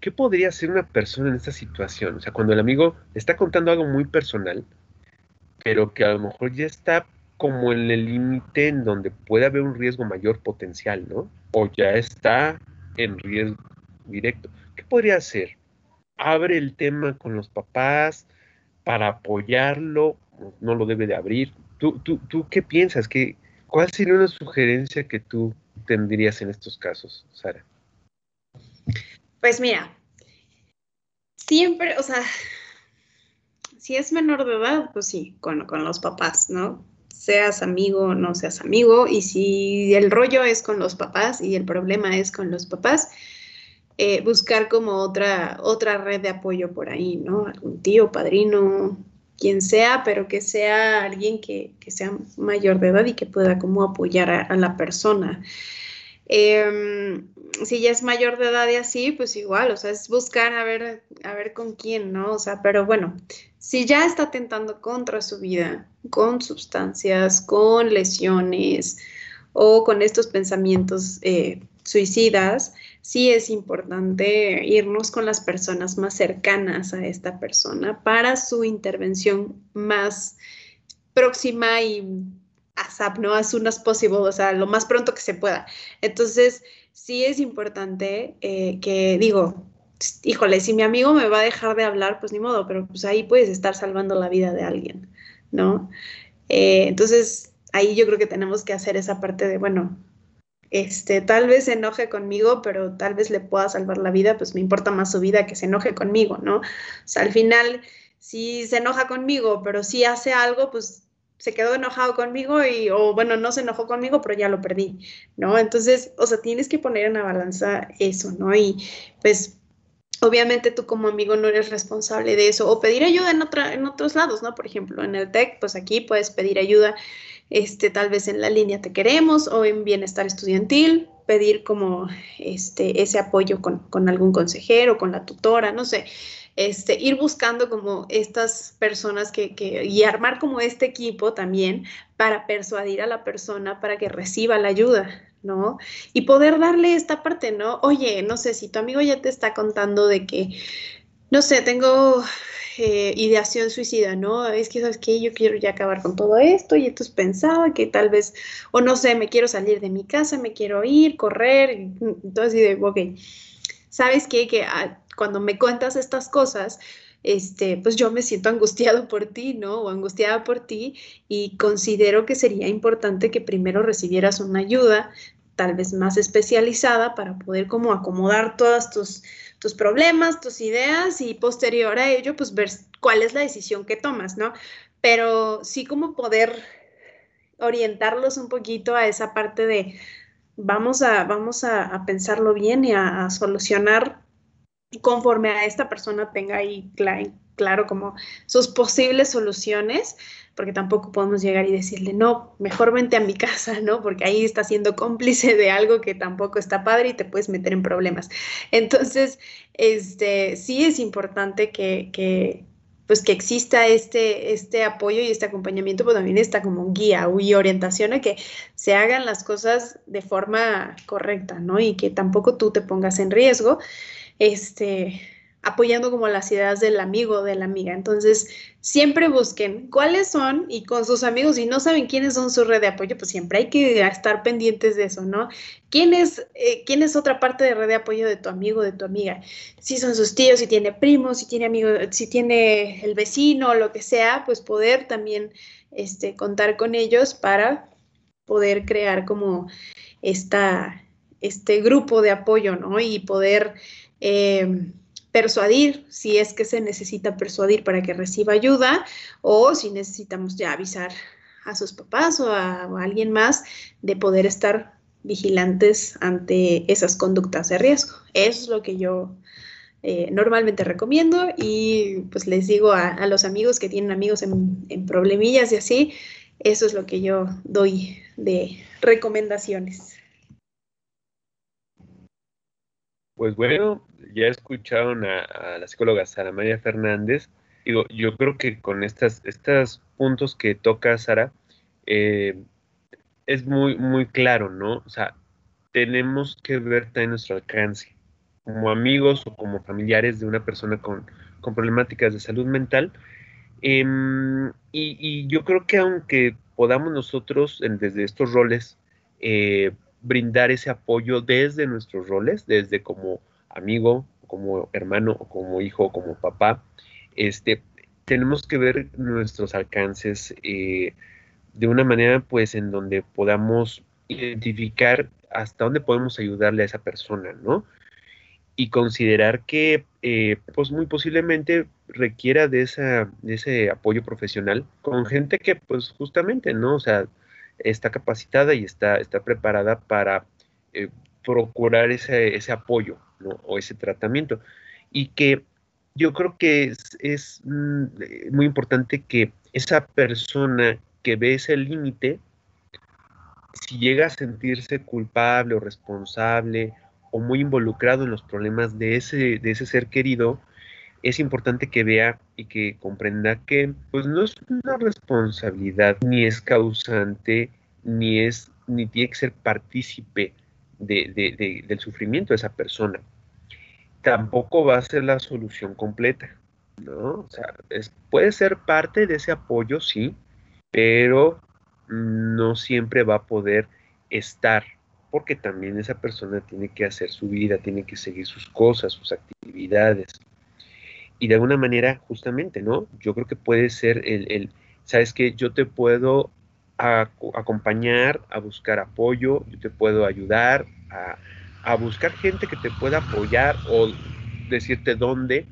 qué, podría hacer una persona en esta situación? O sea, cuando el amigo está contando algo muy personal, pero que a lo mejor ya está como en el límite en donde puede haber un riesgo mayor potencial, ¿no? O ya está en riesgo directo. ¿Qué podría hacer? Abre el tema con los papás para apoyarlo, no lo debe de abrir. ¿Tú, tú, tú qué piensas? ¿Qué, ¿Cuál sería una sugerencia que tú tendrías en estos casos, Sara? Pues mira, siempre, o sea, si es menor de edad, pues sí, con, con los papás, ¿no? seas amigo o no seas amigo, y si el rollo es con los papás y el problema es con los papás, eh, buscar como otra, otra red de apoyo por ahí, ¿no? Algún tío, padrino, quien sea, pero que sea alguien que, sea mayor de edad y que pueda como apoyar a, la persona. Em, si ya es mayor de edad y así, pues igual, o sea, es buscar a ver, a ver con quién, ¿no? O sea, pero bueno, si ya está atentando contra su vida, con sustancias, con lesiones o con estos pensamientos eh, suicidas, sí es importante irnos con las personas más cercanas a esta persona para su intervención más próxima y ASAP, ¿no? As soon as possible, o sea, lo más pronto que se pueda. Entonces, sí es importante eh, que, digo, híjole, si mi amigo me va a dejar de hablar, pues ni modo, pero pues ahí puedes estar salvando la vida de alguien, ¿no? Eh, entonces, ahí yo creo que tenemos que hacer esa parte de, bueno, este, tal vez se enoje conmigo, pero tal vez le pueda salvar la vida, pues me importa más su vida que se enoje conmigo, ¿no? O sea, al final, si se enoja conmigo, pero si hace algo, pues se quedó enojado conmigo y, o bueno, no se enojó conmigo, pero ya lo perdí, ¿no? Entonces, o sea, tienes que poner en la balanza eso, ¿no? Y pues obviamente tú como amigo no eres responsable de eso o pedir ayuda en, otra, en otros lados, ¿no? Por ejemplo, en el TEC, pues aquí puedes pedir ayuda, este, tal vez en la línea Te Queremos o en Bienestar Estudiantil, pedir como este, ese apoyo con, con algún consejero, con la tutora, no sé, este, ir buscando como estas personas que, que, y armar como este equipo también para persuadir a la persona para que reciba la ayuda, ¿no? Y poder darle esta parte, ¿no? Oye, no sé, si tu amigo ya te está contando de que, no sé, tengo eh, ideación suicida, ¿no? Es que, ¿sabes qué? Yo quiero ya acabar con todo esto y entonces pensaba que tal vez, o no sé, me quiero salir de mi casa, me quiero ir, correr, entonces, y de, ok, ¿sabes qué? Que ah, cuando me cuentas estas cosas, este, pues yo me siento angustiado por ti, ¿no? O angustiada por ti y considero que sería importante que primero recibieras una ayuda, tal vez más especializada, para poder como acomodar todos tus, tus problemas, tus ideas y posterior a ello, pues ver cuál es la decisión que tomas, ¿no? Pero sí como poder orientarlos un poquito a esa parte de vamos a, vamos a, pensarlo bien y a solucionar conforme a esta persona tenga ahí claro, como sus posibles soluciones, porque tampoco podemos llegar y decirle, no, mejor vente a mi casa, ¿no? Porque ahí está siendo cómplice de algo que tampoco está padre y te puedes meter en problemas. Entonces, este, sí es importante que, pues que exista este, este apoyo y este acompañamiento, pero también está como guía y orientación a que se hagan las cosas de forma correcta, ¿no? Y que tampoco tú te pongas en riesgo este, apoyando como las ideas del amigo de la amiga. Entonces, siempre busquen cuáles son y con sus amigos, si no saben quiénes son su red de apoyo, pues siempre hay que estar pendientes de eso, ¿no? ¿Quién es, eh, ¿quién es otra parte de red de apoyo de tu amigo, de tu amiga? Si son sus tíos, si tiene primos, si tiene amigos, si tiene el vecino, lo que sea, pues poder también este, contar con ellos para poder crear como esta, este grupo de apoyo, ¿no? Y poder eh, persuadir, si es que se necesita persuadir para que reciba ayuda, o si necesitamos ya avisar a sus papás o a, alguien más de poder estar vigilantes ante esas conductas de riesgo. Eso es lo que yo eh, normalmente recomiendo y pues les digo a, los amigos que tienen amigos en, en, problemillas y así, eso es lo que yo doy de recomendaciones. Pues bueno, ya escucharon a, la psicóloga Sara María Fernández. Digo, yo creo que con estas, estos puntos que toca Sara, eh, es muy, muy claro, ¿no? O sea, tenemos que ver también nuestro alcance. Como amigos o como familiares de una persona con, problemáticas de salud mental. Em, y, yo creo que aunque podamos nosotros, desde estos roles, eh, brindar ese apoyo desde nuestros roles, desde como amigo, como hermano, como hijo, como papá. Este, tenemos que ver nuestros alcances eh, de una manera, pues, en donde podamos identificar hasta dónde podemos ayudarle a esa persona, ¿no? Y considerar que, eh, pues, muy posiblemente requiera de, esa, de ese apoyo profesional con gente que, pues, justamente, ¿no? O sea, está capacitada y está, está preparada para eh, procurar ese, ese apoyo o ese tratamiento. Y que yo creo que es, mm, muy importante que esa persona que ve ese límite, si llega a sentirse culpable o responsable o muy involucrado en los problemas de ese, de ese ser querido, es importante que vea y que comprenda que pues no es una responsabilidad ni es causante ni es ni tiene que ser partícipe de, del sufrimiento de esa persona. Tampoco va a ser la solución completa, ¿no? O sea, puede ser parte de ese apoyo, sí, pero no siempre va a poder estar, porque también esa persona tiene que hacer su vida, tiene que seguir sus cosas, sus actividades y de alguna manera, justamente, ¿no? Yo creo que puede ser el, ¿sabes qué? Yo te puedo acompañar, a buscar apoyo, yo te puedo ayudar a, buscar gente que te pueda apoyar o decirte dónde.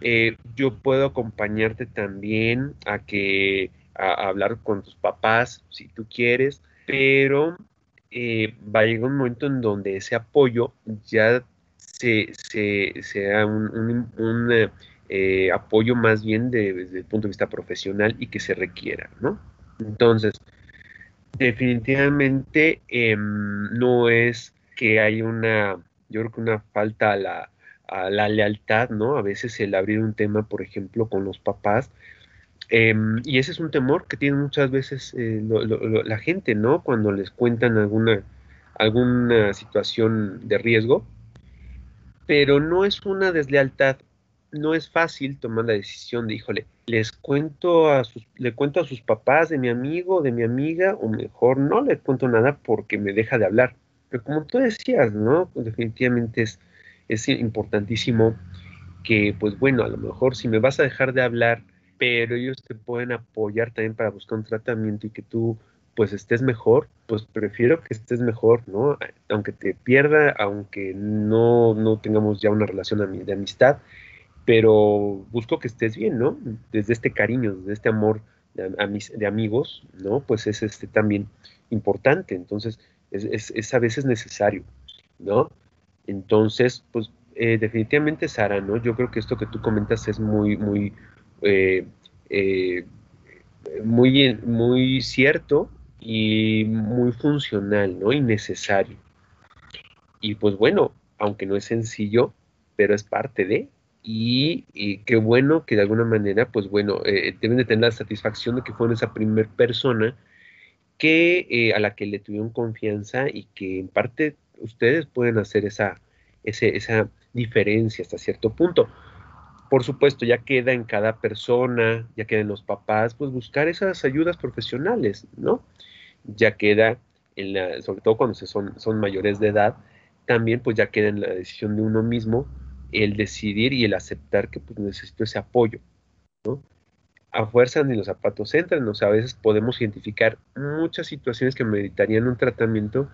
Eh, yo puedo acompañarte también a que a, hablar con tus papás si tú quieres, pero eh, va a llegar un momento en donde ese apoyo ya se, sea un, un eh, apoyo más bien desde el punto de vista profesional y que se requiera, ¿no? Entonces, definitivamente em, no es que hay una, yo creo que una falta a la, a la lealtad, ¿no? A veces el abrir un tema, por ejemplo, con los papás, em, y ese es un temor que tiene muchas veces eh, la gente, ¿no? Cuando les cuentan alguna, alguna situación de riesgo, pero no es una deslealtad, no es fácil tomar la decisión de, híjole, les cuento a sus, le cuento a sus papás de mi amigo, de mi amiga, o mejor no le cuento nada porque me deja de hablar. Pero como tú decías, ¿no? Pues definitivamente es, es importantísimo que, pues bueno, a lo mejor si me vas a dejar de hablar, pero ellos te pueden apoyar también para buscar un tratamiento y que tú pues estés mejor, pues prefiero que estés mejor, ¿no? Aunque te pierda, aunque no, no tengamos ya una relación de amistad, pero busco que estés bien, ¿no? Desde este cariño, desde este amor de, de amigos, ¿no? Pues es este también importante, entonces es, a veces necesario, ¿no? Entonces, pues eh, definitivamente, Sara, ¿no? Yo creo que esto que tú comentas es muy, muy, eh, eh, muy, muy cierto y muy funcional, ¿no? Y necesario. Y pues bueno, aunque no es sencillo, pero es parte de, y, qué bueno que de alguna manera, pues bueno, eh, deben de tener la satisfacción de que fueron esa primera persona que eh, a la que le tuvieron confianza y que en parte ustedes pueden hacer esa, esa diferencia hasta cierto punto. Por supuesto, ya queda en cada persona, ya queda en los papás, pues buscar esas ayudas profesionales, ¿no? Ya queda, en la, sobre todo cuando se son, son mayores de edad, también pues ya queda en la decisión de uno mismo el decidir y el aceptar que pues, necesito ese apoyo, ¿no? A fuerza ni los zapatos entran, o sea, a veces podemos identificar muchas situaciones que meditarían un tratamiento,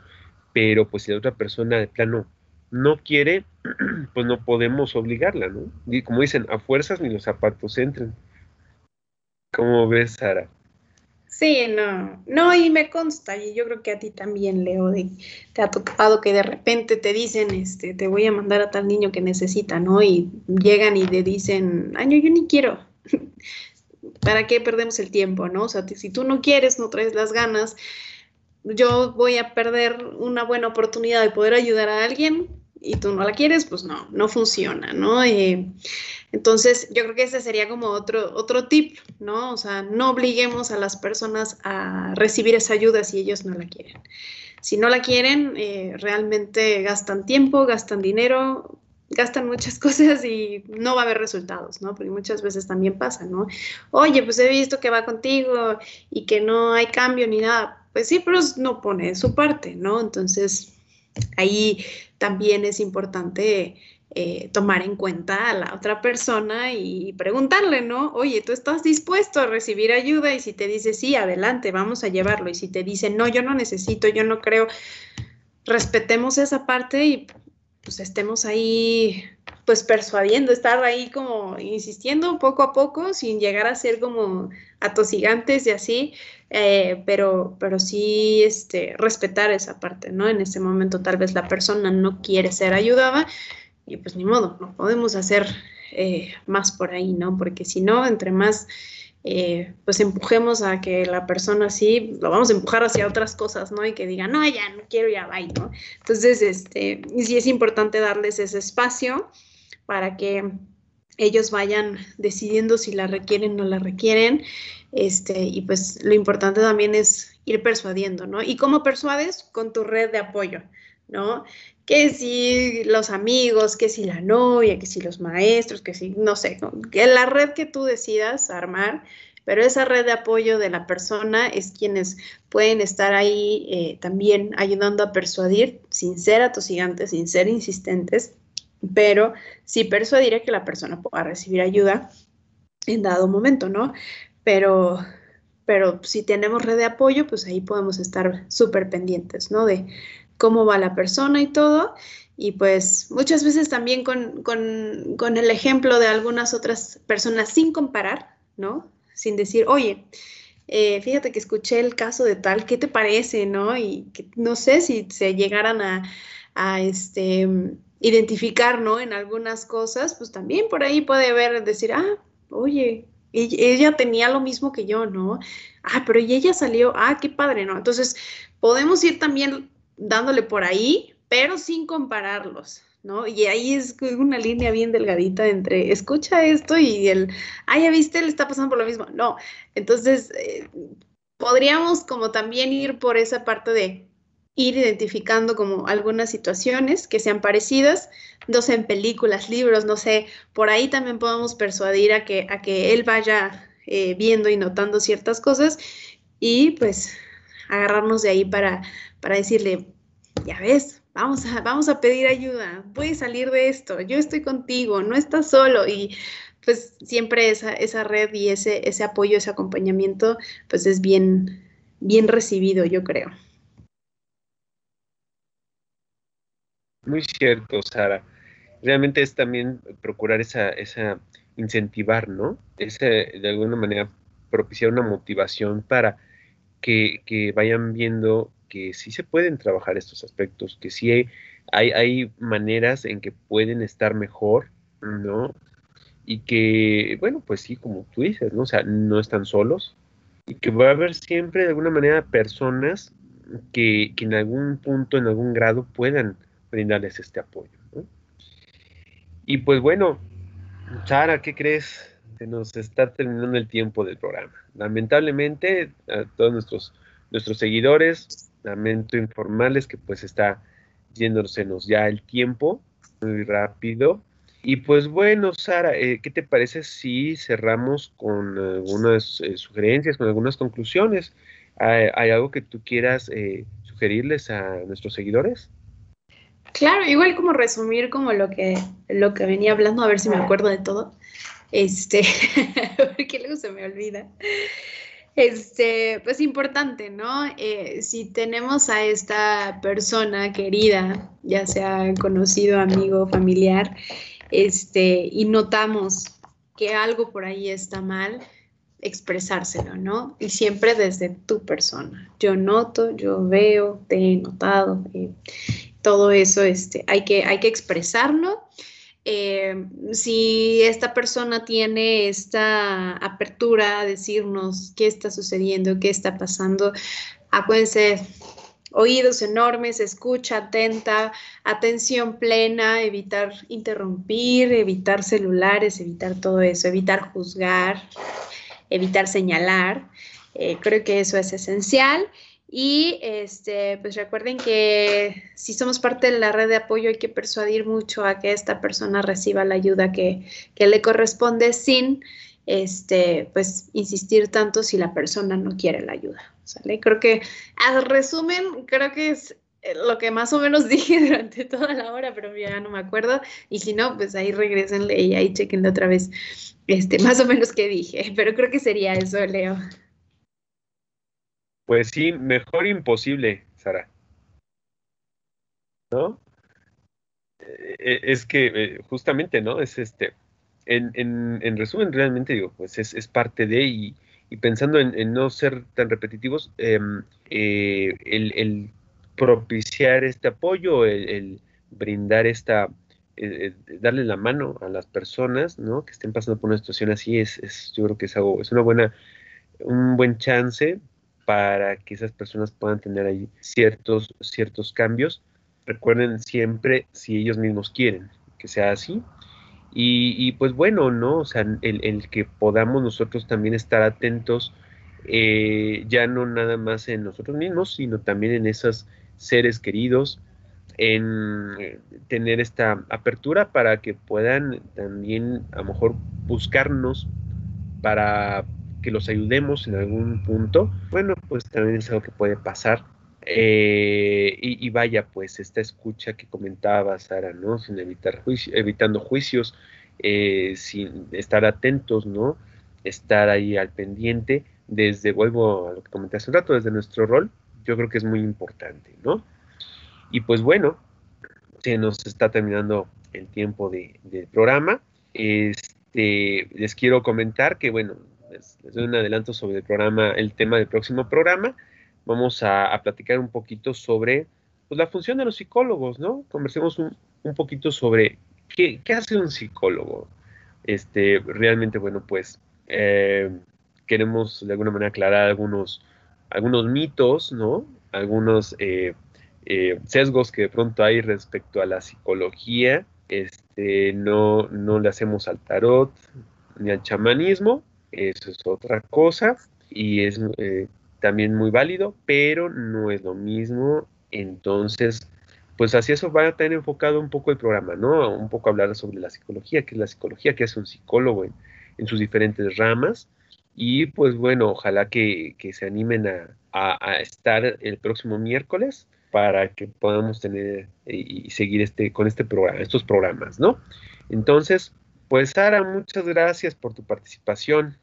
pero pues si la otra persona de plano no quiere, pues no podemos obligarla, ¿no? Y como dicen, a fuerzas ni los zapatos entren. ¿Cómo ves, Sara? Sí, no, no, y me consta, y yo creo que a ti también, Leo, de, te ha tocado que de repente te dicen, este, te voy a mandar a tal niño que necesita, ¿no? Y llegan y te dicen, ay, no, yo ni quiero. ¿Para qué perdemos el tiempo, no? O sea, si tú no quieres, no traes las ganas, yo voy a perder una buena oportunidad de poder ayudar a alguien y tú no la quieres, pues no, no funciona, ¿no? Eh, entonces, yo creo que ese sería como otro, otro tip, ¿no? O sea, no obliguemos a las personas a recibir esa ayuda si ellos no la quieren. Si no la quieren, eh, realmente gastan tiempo, gastan dinero, gastan muchas cosas y no va a haber resultados, ¿no? Porque muchas veces también pasa, ¿no? Oye, pues he visto que va contigo y que no hay cambio ni nada. Pues sí, pero no pone su parte, ¿no? Entonces, ahí también es importante eh, tomar en cuenta a la otra persona y preguntarle, ¿no? Oye, ¿tú estás dispuesto a recibir ayuda? Y si te dice sí, adelante, vamos a llevarlo. Y si te dice no, yo no necesito, yo no creo, respetemos esa parte y pues estemos ahí pues persuadiendo, estar ahí como insistiendo poco a poco sin llegar a ser como atosigantes y así, eh, pero, pero sí este, respetar esa parte, ¿no? En ese momento tal vez la persona no quiere ser ayudada y pues ni modo, no podemos hacer eh, más por ahí, ¿no? Porque si no, entre más eh, pues empujemos a que la persona sí, lo vamos a empujar hacia otras cosas, ¿no? Y que diga, no, ya no quiero, ya va, ¿no? Entonces, este, sí es importante darles ese espacio para que ellos vayan decidiendo si la requieren o no la requieren. Este, y pues lo importante también es ir persuadiendo, ¿no? ¿Y cómo persuades? Con tu red de apoyo, ¿no? Que si los amigos, que si la novia, que si los maestros, que si, no sé, que la red que tú decidas armar, pero esa red de apoyo de la persona es quienes pueden estar ahí eh, también ayudando a persuadir sin ser atosigantes, sin ser insistentes, pero sí persuadir que la persona pueda recibir ayuda en dado momento, ¿no? Pero, pero si tenemos red de apoyo, pues ahí podemos estar súper pendientes, ¿no? De cómo va la persona y todo. Y pues muchas veces también con, con, el ejemplo de algunas otras personas sin comparar, ¿no? Sin decir, oye, eh, fíjate que escuché el caso de tal, ¿qué te parece, no? Y que no sé si se llegaran a, a este, identificar, ¿no? En algunas cosas, pues también por ahí puede haber, decir, ah, oye, ella tenía lo mismo que yo, ¿no? Ah, pero y ella salió, ah, qué padre, ¿no? Entonces, podemos ir también dándole por ahí, pero sin compararlos, ¿no? Y ahí es una línea bien delgadita entre escucha esto y el, ah, ya viste, le está pasando por lo mismo. No, entonces, eh, podríamos como también ir por esa parte de ir identificando como algunas situaciones que sean parecidas, no sé, en películas, libros, no sé, por ahí también podemos persuadir a que, a que él vaya eh, viendo y notando ciertas cosas y pues agarrarnos de ahí para, para decirle, ya ves, vamos a, vamos a pedir ayuda, puedes salir de esto, yo estoy contigo, no estás solo y pues siempre esa, esa red y ese, ese apoyo, ese acompañamiento, pues es bien, bien recibido, yo creo. Muy cierto, Sara. Realmente es también procurar esa, esa incentivar, ¿no? Ese, de alguna manera, propiciar una motivación para que, vayan viendo que sí se pueden trabajar estos aspectos, que sí hay, hay, maneras en que pueden estar mejor, ¿no? Y que, bueno, pues sí, como tú dices, ¿no? O sea, no están solos y que va a haber siempre de alguna manera personas que, que en algún punto, en algún grado puedan brindarles este apoyo. Y pues bueno, Sara, ¿qué crees? Se nos está terminando el tiempo del programa. Lamentablemente, a todos nuestros, nuestros seguidores, lamento informarles que pues está yéndosenos ya el tiempo muy rápido. Y pues bueno, Sara, eh, ¿qué te parece si cerramos con algunas eh, sugerencias, con algunas conclusiones? ¿Hay, algo que tú quieras eh, sugerirles a nuestros seguidores? Claro, igual como resumir como lo que, lo que venía hablando, a ver si me acuerdo de todo. Este, porque luego se me olvida. Este, pues importante, ¿no? Eh, si tenemos a esta persona querida, ya sea conocido, amigo, familiar, este, y notamos que algo por ahí está mal, expresárselo, ¿no? Y siempre desde tu persona. Yo noto, yo veo, te he notado, eh, todo eso este, hay, que, hay que expresarlo. Eh, si esta persona tiene esta apertura a decirnos qué está sucediendo, qué está pasando, acuérdense, oídos enormes, escucha atenta, atención plena, evitar interrumpir, evitar celulares, evitar todo eso, evitar juzgar, evitar señalar. Eh, creo que eso es esencial. Y este, pues recuerden que si somos parte de la red de apoyo hay que persuadir mucho a que esta persona reciba la ayuda que, le corresponde sin este, pues insistir tanto si la persona no quiere la ayuda. ¿sale? Creo que, al resumen, creo que es eh, lo que más o menos dije durante toda la hora, pero ya no me acuerdo. Y si no, pues ahí regresenle y ahí chequenle otra vez este, más o menos qué dije. Pero creo que sería eso, Leo. Pues sí, mejor imposible, Sara. ¿No? Eh, eh, es que eh, justamente, ¿no? Es este, en, en, resumen, realmente digo, pues es, parte de, y, pensando en, no ser tan repetitivos, em, el, propiciar este apoyo, el, brindar esta, darle la mano a las personas, ¿no? Que estén pasando por una situación así, es, es yo creo que es algo, es una buena, un buen chance para que esas personas puedan tener ahí ciertos, ciertos cambios. Recuerden siempre si ellos mismos quieren que sea así. Y, pues bueno, ¿no? O sea, el, que podamos nosotros también estar atentos, eh, ya no nada más en nosotros mismos, sino también en esos seres queridos, en eh, tener esta apertura para que puedan también a lo mejor buscarnos para que los ayudemos en algún punto, bueno, pues también es algo que puede pasar. Eh, y, vaya, pues esta escucha que comentaba Sara, ¿no? Sin evitar juicio, evitando juicios, eh, sin estar atentos, ¿no? Estar ahí al pendiente, desde, vuelvo a lo que comenté hace un rato, desde nuestro rol, yo creo que es muy importante, ¿no? Y pues bueno, se nos está terminando el tiempo de, del programa. Este, les quiero comentar que, bueno, les, doy un adelanto sobre el programa, el tema del próximo programa. Vamos a, platicar un poquito sobre pues, la función de los psicólogos, ¿no? Conversemos un, poquito sobre qué, hace un psicólogo. Este, realmente, bueno, pues eh, queremos de alguna manera aclarar algunos, algunos mitos, ¿no? Algunos eh, eh, sesgos que de pronto hay respecto a la psicología. Este, no, no le hacemos al tarot ni al chamanismo, eso es otra cosa y es eh, también muy válido, pero no es lo mismo. Entonces, pues así eso va a tener enfocado un poco el programa, ¿no? Un poco hablar sobre la psicología, qué es la psicología, qué hace un psicólogo en, sus diferentes ramas. Y pues bueno, ojalá que, se animen a, estar el próximo miércoles para que podamos tener y, y seguir este, con este programa, estos programas, ¿no? Entonces, pues Sara, muchas gracias por tu participación.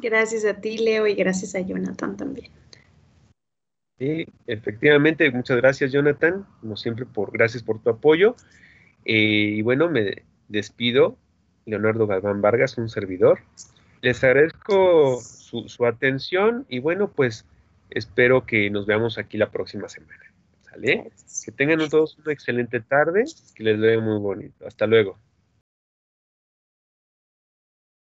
Gracias a ti, Leo, y gracias a Jonathan también. Sí, efectivamente, muchas gracias, Jonathan, como siempre, por gracias por tu apoyo. Eh, y bueno, me despido, Leonardo Galván Vargas, un servidor. Les agradezco su, su atención y bueno, pues espero que nos veamos aquí la próxima semana. ¿Sale? Que tengan todos una excelente tarde, que les vea muy bonito. Hasta luego.